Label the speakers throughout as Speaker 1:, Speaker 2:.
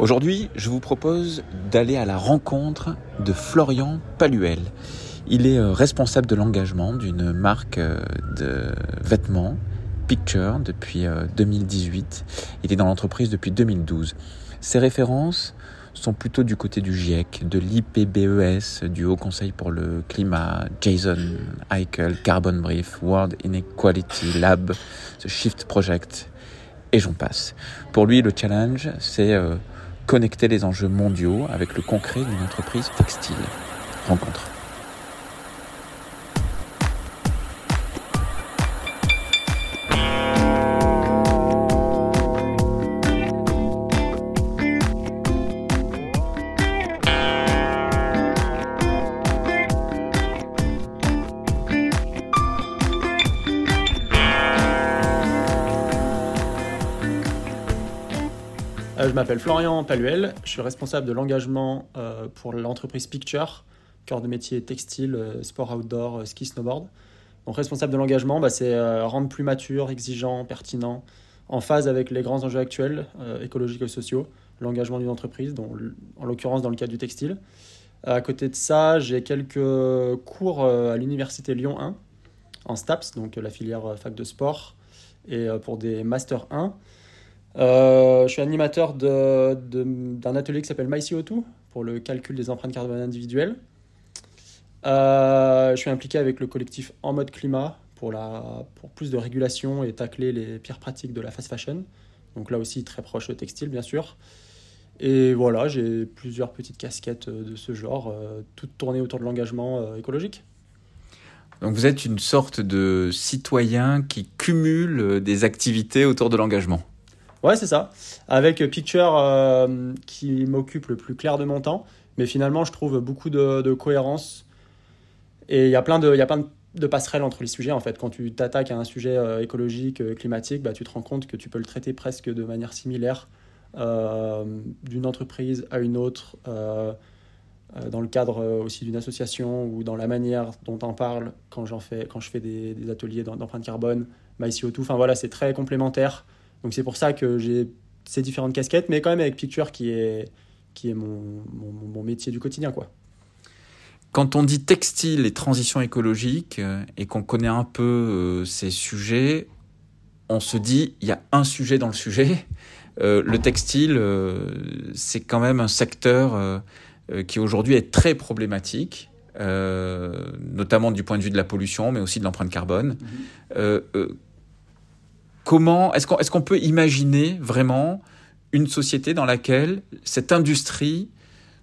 Speaker 1: Aujourd'hui, je vous propose d'aller à la rencontre de Florian Paluel. Il est euh, responsable de l'engagement d'une marque euh, de vêtements, Picture, depuis 2018. Euh, Il est dans l'entreprise depuis 2012. Ses références sont plutôt du côté du GIEC, de l'IPBES, du Haut Conseil pour le Climat, Jason Eichel, Carbon Brief, World Inequality Lab, The Shift Project, et j'en passe. Pour lui, le challenge, c'est connecter les enjeux mondiaux avec le concret d'une entreprise textile. Rencontre.
Speaker 2: Je m'appelle Florian Paluel, je suis responsable de l'engagement euh, pour l'entreprise Picture, cœur de métier textile, euh, sport outdoor, ski, snowboard. Donc responsable de l'engagement, bah, c'est rendre plus mature, exigeant, pertinent, en phase avec les grands enjeux actuels, écologiques et sociaux, l'engagement d'une entreprise, dont, en l'occurrence dans le cas du textile. À côté de ça, j'ai quelques cours à l'université Lyon 1, en STAPS, donc la filière fac de sport, et pour des Master 1. Euh, je suis animateur d'un atelier qui s'appelle MyCO2 pour le calcul des empreintes carbone individuelles. Euh, je suis impliqué avec le collectif En mode climat pour, plus de régulation et tacler les pires pratiques de la fast fashion. Donc là aussi très proche au textile bien sûr. Et voilà, j'ai plusieurs petites casquettes de ce genre, euh, toutes tournées autour de l'engagement écologique.
Speaker 1: Donc vous êtes une sorte de citoyen qui cumule des activités autour de l'engagement.
Speaker 2: Ouais, c'est ça. Avec Picture euh, qui m'occupe le plus clair de mon temps. Mais finalement, je trouve beaucoup de, cohérence. Et il y a plein de, de passerelles entre les sujets. En fait, quand tu t'attaques à un sujet euh, écologique, euh, climatique, bah, tu te rends compte que tu peux le traiter presque de manière similaire d'une entreprise à une autre, dans le cadre aussi d'une association ou dans la manière dont on parle quand, fais, quand je fais des, des ateliers d'empreinte carbone, MyCO2. Enfin voilà, c'est très complémentaire. Donc c'est pour ça que j'ai ces différentes casquettes, mais quand même avec Picture qui est, qui est mon, mon, métier du quotidien. quoi.
Speaker 1: Quand on dit textile et transition écologique euh, et qu'on connaît un peu euh, ces sujets, on se dit il y a un sujet dans le sujet. Euh, le textile, c'est quand même un secteur qui aujourd'hui est très problématique, notamment du point de vue de la pollution, mais aussi de l'empreinte carbone. Mm-hmm comment est-ce qu'on peut imaginer vraiment une société dans laquelle cette industrie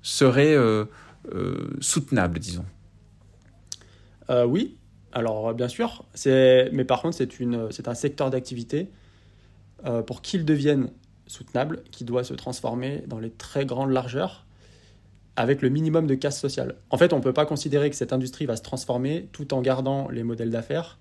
Speaker 1: serait euh, euh, soutenable, disons?
Speaker 2: Euh, Oui, alors bien sûr, mais par contre c'est un secteur d'activité pour qu'il devienne soutenable, qui doit se transformer dans les très grandes largeurs avec le minimum de casse sociale. En fait, on ne peut pas considérer que cette industrie va se transformer tout en gardant les modèles d'affaires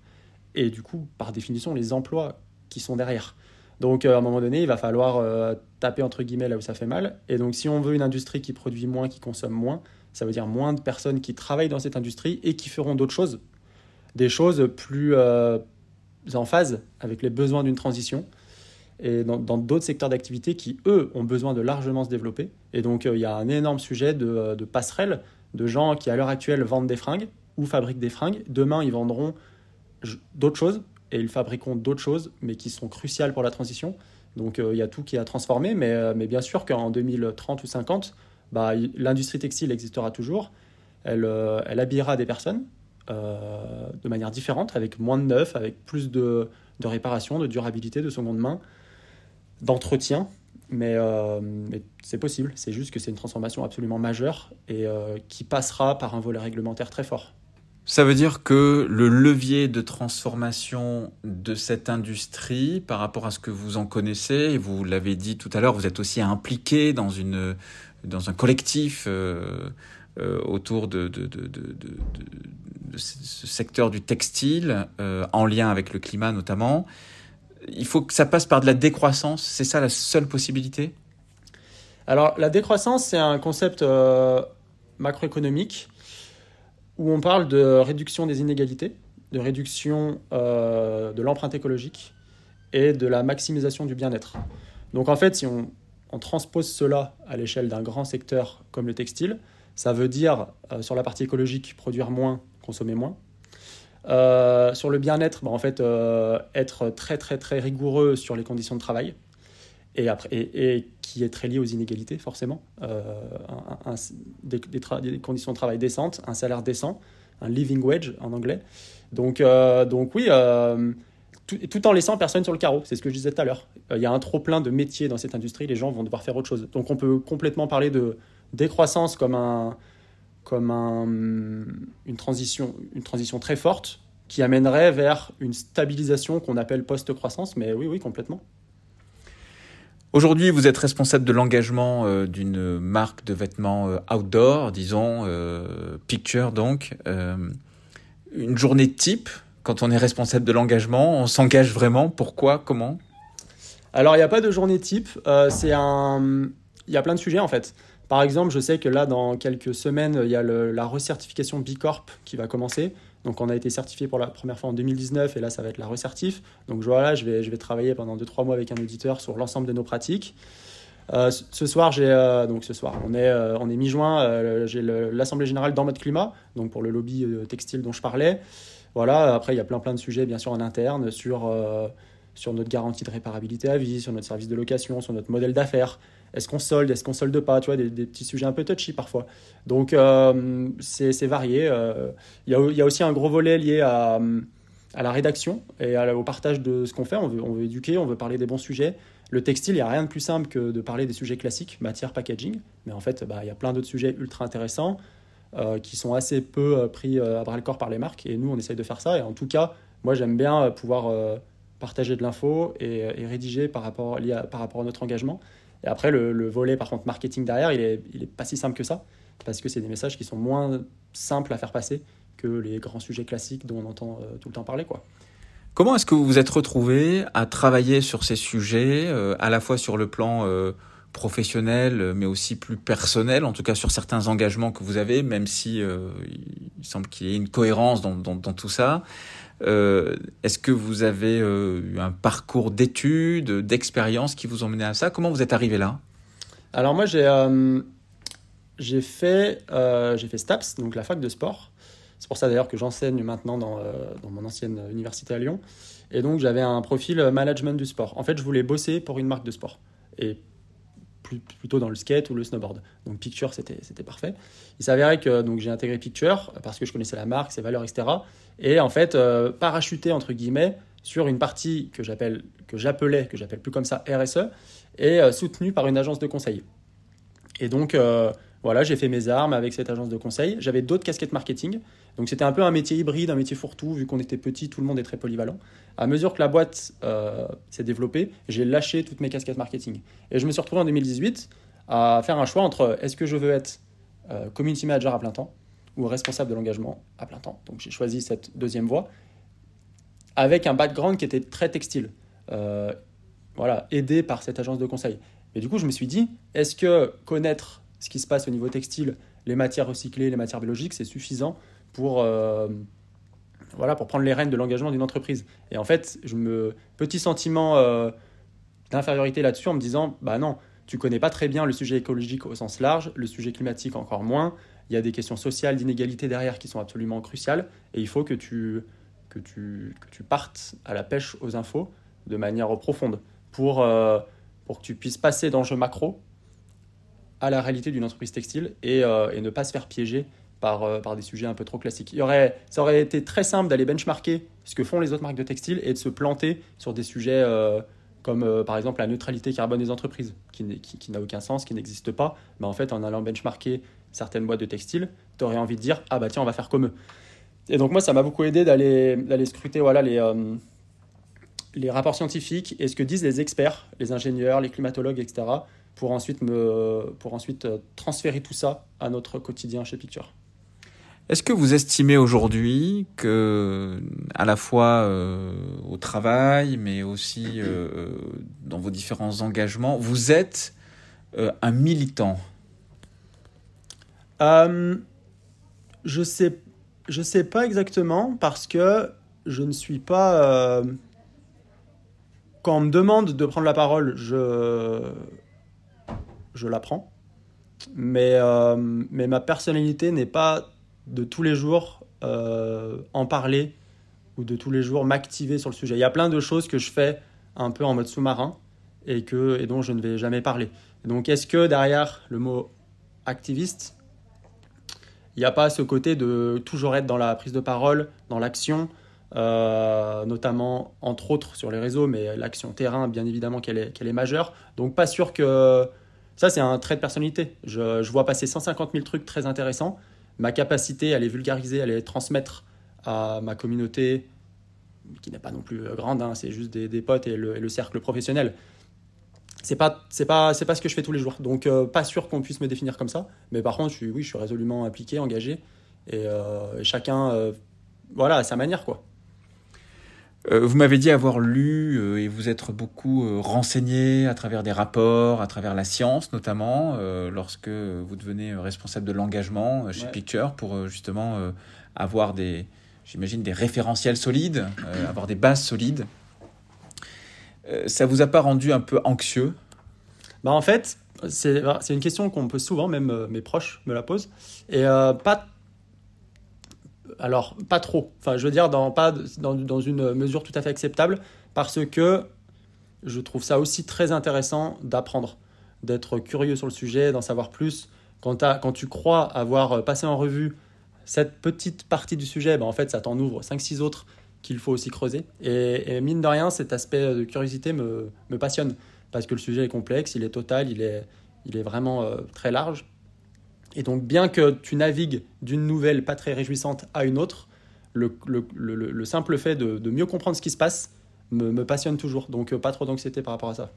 Speaker 2: et du coup, par définition, les emplois qui sont derrière. Donc euh, à un moment donné, il va falloir euh, taper entre guillemets là où ça fait mal. Et donc si on veut une industrie qui produit moins, qui consomme moins, ça veut dire moins de personnes qui travaillent dans cette industrie et qui feront d'autres choses. Des choses plus euh, en phase avec les besoins d'une transition et dans d'autres secteurs d'activité qui, eux, ont besoin de largement se développer. Et donc il y a un énorme sujet de, de passerelle de gens qui à l'heure actuelle vendent des fringues ou fabriquent des fringues. Demain, ils vendront d'autres choses et ils fabriqueront d'autres choses, mais qui sont cruciales pour la transition. Donc euh, il y a tout qui a transformé, mais, euh, bien sûr qu'en 2030 ou 50, bah, l'industrie textile existera toujours. Elle, euh, habillera des personnes de manière différente, avec moins de neuf, avec plus de, réparation, de durabilité, de seconde main, d'entretien. Mais c'est possible, c'est juste que c'est une transformation absolument majeure et qui passera par un volet réglementaire très fort.
Speaker 1: Ça veut dire que le levier de transformation de cette industrie par rapport à ce que vous en connaissez, et vous l'avez dit tout à l'heure, vous êtes aussi impliqué dans, une, dans un collectif euh, euh, autour de, de, de, de, ce secteur du textile, euh, en lien avec le climat notamment. Il faut que ça passe par de la décroissance, c'est ça la seule possibilité?
Speaker 2: Alors la décroissance, c'est un concept macroéconomique où on parle de réduction des inégalités, de réduction euh, de l'empreinte écologique et de la maximisation du bien-être. Donc en fait, si on transpose cela à l'échelle d'un grand secteur comme le textile, ça veut dire sur la partie écologique produire moins, consommer moins. sur le bien-être, bah, en fait, être très très très rigoureux sur les conditions de travail et, qui est très lié aux inégalités, forcément. Euh, des, conditions de travail décentes, un salaire décent, un living wage en anglais. Donc, euh, donc oui, euh, tout, en laissant personne sur le carreau, c'est ce que je disais tout à l'heure. Il y a un trop plein de métiers dans cette industrie, les gens vont devoir faire autre chose. Donc on peut complètement parler de décroissance comme, un, comme un, une, transition, une transition très forte qui amènerait vers une stabilisation qu'on appelle post-croissance, mais oui, oui, complètement.
Speaker 1: Aujourd'hui, vous êtes responsable de l'engagement euh, d'une marque de vêtements euh, outdoor, disons, euh, Picture donc. une journée type, quand on est responsable de l'engagement, on s'engage vraiment Pourquoi Comment?
Speaker 2: Alors, il n'y a pas de journée type. c'est un... Il y a plein de sujets en fait. Par exemple, je sais que là, dans quelques semaines, il y a la recertification B Corp qui va commencer. Donc on a été certifié pour la première fois en 2019 et là ça va être la recertif. Donc voilà, je vais, je vais travailler pendant 2-3 mois avec un auditeur sur l'ensemble de nos pratiques. Euh, ce soir, j'ai euh, donc ce soir, on est euh, on est mi-juin, j'ai l'assemblée générale dans mode climat, donc pour le lobby textile dont je parlais. Voilà, après il y a plein plein de sujets bien sûr en interne sur sur notre garantie de réparabilité à vie, sur notre service de location, sur notre modèle d'affaires. Est-ce qu'on solde, est-ce qu'on solde pas, tu vois, des, petits sujets un peu touchy parfois. Donc euh, c'est varié. Euh. Il y, a, aussi un gros volet lié à, à la rédaction et au partage de ce qu'on fait. On veut, on veut éduquer, on veut parler des bons sujets. Le textile, il n'y a rien de plus simple que de parler des sujets classiques, matière, packaging. Mais en fait, bah, il y a plein d'autres sujets ultra intéressants euh, qui sont assez peu pris à bras le corps par les marques. Et nous, on essaye de faire ça. Et en tout cas, moi, j'aime bien pouvoir partager de l'info et, rédiger par rapport, par rapport à notre engagement. Et après, le, volet, par contre, marketing derrière, il n'est est pas si simple que ça, parce que c'est des messages qui sont moins simples à faire passer que les grands sujets classiques dont on entend euh, tout le temps parler. Quoi.
Speaker 1: Comment est-ce que vous vous êtes retrouvé à travailler sur ces sujets, euh, à la fois sur le plan euh, professionnel, mais aussi plus personnel, en tout cas sur certains engagements que vous avez, même si il semble qu'il y ait une cohérence dans tout ça euh, est-ce que vous avez euh, eu un parcours d'études, d'expérience qui vous ont mené à ça? Comment vous êtes arrivé là?
Speaker 2: Alors moi, j'ai euh, fait, j'ai fait STAPS, donc la fac de sport. C'est pour ça d'ailleurs que j'enseigne maintenant dans, dans, mon ancienne université à Lyon. Et donc j'avais un profil management du sport. En fait, je voulais bosser pour une marque de sport. Et plutôt dans le skate ou le snowboard. Donc Picture, c'était parfait. Il s'avérait que donc j'ai intégré Picture parce que je connaissais la marque, ses valeurs, etc. Et en fait, euh, parachuté entre guillemets sur une partie que que j'appelais, que j'appelle plus comme ça RSE, et euh, soutenue par une agence de conseil. Et donc euh, voilà, j'ai fait mes armes avec cette agence de conseil. J'avais d'autres casquettes marketing. Donc c'était un peu un métier hybride, un métier fourre-tout, vu qu'on était petit, tout le monde est très polyvalent. À mesure que la boîte euh, s'est développée, j'ai lâché toutes mes casquettes marketing. Et je me suis retrouvé en 2018 à faire un choix entre est-ce que je veux être euh, community manager à plein temps ou responsable de l'engagement à plein temps. Donc j'ai choisi cette deuxième voie avec un background qui était très textile. Euh, voilà, aidé par cette agence de conseil. Et du coup, je me suis dit, est-ce que connaître ce qui se passe au niveau textile, les matières recyclées, les matières biologiques, c'est suffisant pour, euh, voilà, pour prendre les rênes de l'engagement d'une entreprise. Et en fait, je me petit sentiment euh, d'infériorité là-dessus en me disant, bah non, tu connais pas très bien le sujet écologique au sens large, le sujet climatique encore moins. Il y a des questions sociales, d'inégalité derrière qui sont absolument cruciales, et il faut que tu, que tu, que tu partes à la pêche aux infos de manière profonde pour, euh, pour que tu puisses passer jeu macro à la réalité d'une entreprise textile et, euh, ne pas se faire piéger par, euh, par des sujets un peu trop classiques. Il y aurait, ça aurait été très simple d'aller benchmarker ce que font les autres marques de textile et de se planter sur des sujets euh, comme par exemple la neutralité carbone des entreprises, qui n'a aucun sens, qui n'existe pas. Mais en fait, en allant benchmarker certaines boîtes de textile, tu aurais envie de dire Ah bah tiens, on va faire comme eux. Et donc, moi, ça m'a beaucoup aidé d'aller scruter voilà, les, les rapports scientifiques et ce que disent les experts, les ingénieurs, les climatologues, etc pour ensuite, me, pour ensuite euh, transférer tout ça à notre quotidien chez Picture.
Speaker 1: Est-ce que vous estimez aujourd'hui que, à la fois euh, au travail, mais aussi euh, dans vos différents engagements, vous êtes un militant?
Speaker 2: Je sais, je sais pas exactement parce que je ne suis pas. quand on me demande de prendre la parole, je je l'apprends. Mais, euh, mais ma personnalité n'est pas de tous les jours euh, en parler ou de tous les jours m'activer sur le sujet. Il y a plein de choses que je fais un peu en mode sous-marin et, et dont je ne vais jamais parler. Donc est-ce que derrière le mot activiste, il n'y a pas ce côté de toujours être dans la prise de parole, dans l'action, euh, notamment entre autres sur les réseaux, mais l'action terrain, bien évidemment qu'elle est, qu'elle est majeure. Donc pas sûr que... Ça, c'est un trait de personnalité. Je, vois passer 150 000 trucs très intéressants. Ma capacité à les vulgariser, à les transmettre à ma communauté, qui n'est pas non plus grande, hein, c'est juste des, potes et le, cercle professionnel. C'est pas, c'est pas, c'est pas ce que je fais tous les jours. Donc, euh, pas sûr qu'on puisse me définir comme ça. Mais par contre, je suis, oui, je suis résolument impliqué, engagé. Et, euh, chacun, euh, voilà, à sa manière, quoi.
Speaker 1: Euh, vous m'avez dit avoir lu euh, et vous être beaucoup euh, renseigné à travers des rapports, à travers la science notamment, lorsque vous devenez responsable de l'engagement chez ouais. Picture pour justement avoir des, j'imagine, des référentiels solides, avoir des bases solides. ça vous a pas rendu un peu anxieux?
Speaker 2: Bah En fait, c'est une question qu'on me pose souvent, même mes proches me la posent, et pas alors pas trop, enfin je veux dire dans, pas dans, dans, une mesure tout à fait acceptable, parce que je trouve ça aussi très intéressant d'apprendre, d'être curieux sur le sujet, d'en savoir plus. Quand, tu crois avoir passé en revue cette petite partie du sujet, ben en fait ça t'en ouvre 5-6 autres qu'il faut aussi creuser. Et, mine de rien, cet aspect de curiosité me, me, passionne, parce que le sujet est complexe, il est total, il est, il est vraiment euh, très large. Et donc, bien que tu navigues d'une nouvelle pas très réjouissante à une autre, le, le, le, le simple fait de, mieux comprendre ce qui se passe me, passionne toujours. Donc, euh, pas trop d'anxiété par rapport à ça.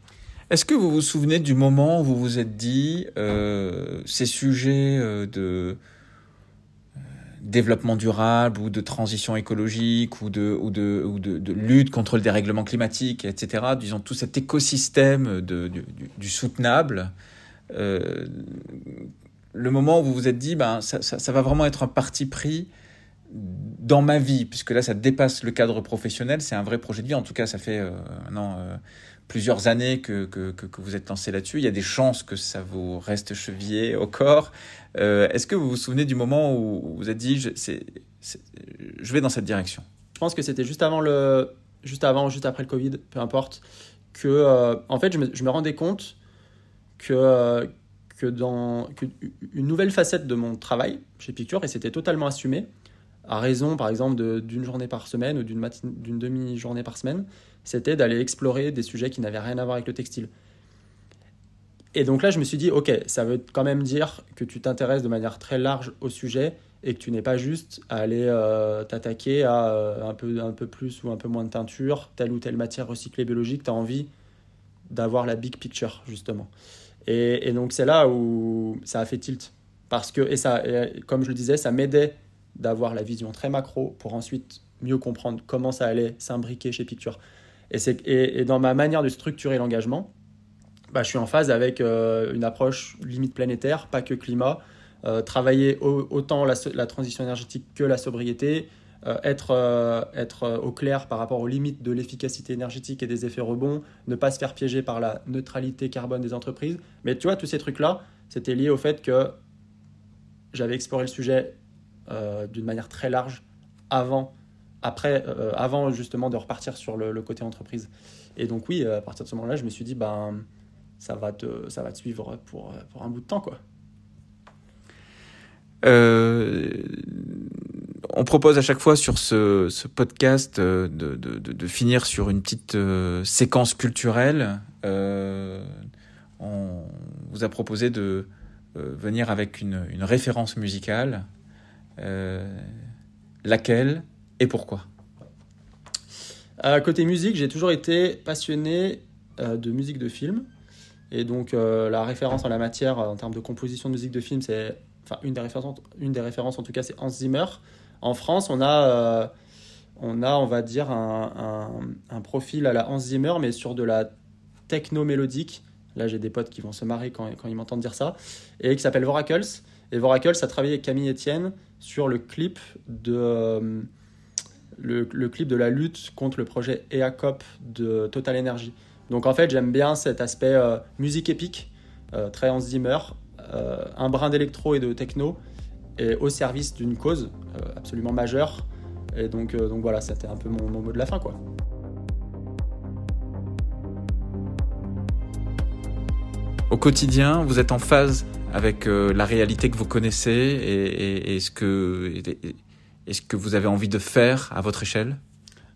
Speaker 1: Est-ce que vous vous souvenez du moment où vous vous êtes dit euh, ces sujets euh, de développement durable ou de transition écologique ou de, lutte contre le dérèglement climatique, etc., disons tout cet écosystème du, soutenable, le moment où vous vous êtes dit, ben, ça, ça, va vraiment être un parti pris dans ma vie, puisque là, ça dépasse le cadre professionnel, c'est un vrai projet de vie. En tout cas, ça fait euh, euh, plusieurs années que, que, que, vous êtes lancé là-dessus. Il y a des chances que ça vous reste chevillé au corps. Euh, Est-ce que vous vous souvenez du moment où vous êtes dit, je, je vais dans cette direction?
Speaker 2: Je pense que c'était juste avant le, juste avant, juste après le Covid, peu importe, que, euh, en fait, je me, je me rendais compte que que dans une nouvelle facette de mon travail chez Picture, et c'était totalement assumé, à raison par exemple d'une journée par semaine ou d'une demi-journée par semaine, c'était d'aller explorer des sujets qui n'avaient rien à voir avec le textile. Et donc là, je me suis dit, ok, ça veut quand même dire que tu t'intéresses de manière très large au sujet et que tu n'es pas juste à aller euh, t'attaquer à euh, un, peu, un peu plus ou un peu moins de teinture, telle ou telle matière recyclée biologique, tu as envie d'avoir la big picture, justement. Et, donc c'est là où ça a fait tilt. Parce que, et ça, comme je le disais, ça m'aidait d'avoir la vision très macro pour ensuite mieux comprendre comment ça allait s'imbriquer chez Picture. Et, et, dans ma manière de structurer l'engagement, bah, je suis en phase avec euh, une approche limite planétaire, pas que climat, euh, travailler au, autant la, transition énergétique que la sobriété, euh, être, euh, être au clair par rapport aux limites de l'efficacité énergétique et des effets rebonds, ne pas se faire piéger par la neutralité carbone des entreprises. Mais tu vois, tous ces trucs-là, c'était lié au fait que j'avais exploré le sujet euh, d'une manière très large avant, après, euh, avant justement de repartir sur le, le, côté entreprise. Et donc oui, à partir de ce moment-là, je me suis dit, ben, ça va te, ça va te suivre pour, pour un bout de temps, quoi.
Speaker 1: Euh, on propose à chaque fois sur ce, podcast de, de, finir sur une petite euh, séquence culturelle. Euh, on vous a proposé de euh, venir avec une, référence musicale. laquelle et pourquoi?
Speaker 2: Côté musique, j'ai toujours été passionné de musique de film. Et donc la référence en la matière en termes de composition de musique de film, c'est enfin une des références, une des références en tout cas, c'est Hans Zimmer. En France, on a, euh, on a, on va dire, un, profil à la Hans Zimmer, mais sur de la techno mélodique. Là, j'ai des potes qui vont se marrer quand, ils m'entendent dire ça, et qui s'appelle Voracles. Et Voracles a travaillé avec Camille Etienne sur le clip de euh, le, clip de la lutte contre le projet EACOP de Total Energy. Donc en fait, j'aime bien cet aspect euh, musique épique très Hans Zimmer, un brin d'électro et de techno, et au service d'une cause absolument majeure. Et donc, donc voilà, c'était un peu mon, mon mot de la fin, quoi.
Speaker 1: Au quotidien, vous êtes en phase avec euh, la réalité que vous connaissez et, et, ce que, ce que vous avez envie de faire à votre échelle?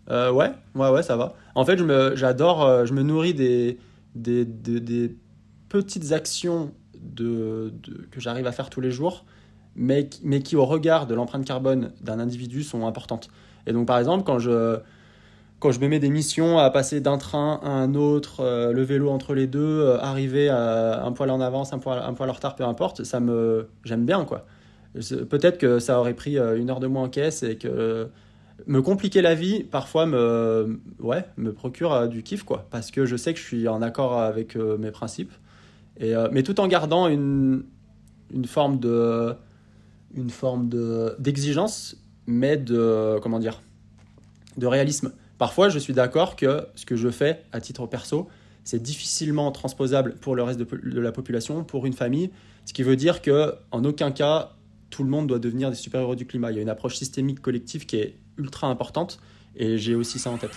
Speaker 2: Euh, Ouais, ouais, ouais, ça va. En fait, j'adore, euh, je me nourris des, des, des, petites actions de, que j'arrive à faire tous les jours, mais, qui, au regard de l'empreinte carbone d'un individu, sont importantes. Et donc, par exemple, quand je quand je me mets des missions à passer d'un train à un autre, euh, le vélo entre les deux, euh, arriver à un poil en avance, un poil, un poil en retard, peu importe, ça me j'aime bien quoi. Peut-être que ça aurait pris euh, une heure de moins en caisse et que me compliquer la vie parfois me ouais me procure du kiff quoi parce que je sais que je suis en accord avec mes principes et mais tout en gardant une une forme de une forme de d'exigence mais de comment dire de réalisme Parfois, je suis d'accord que ce que je fais à titre perso, c'est difficilement transposable pour le reste de, la population, pour une famille, ce qui veut dire que en aucun cas tout le monde doit devenir des super-héros du climat. Il y a une approche systémique collective qui est ultra importante et j'ai aussi ça en tête.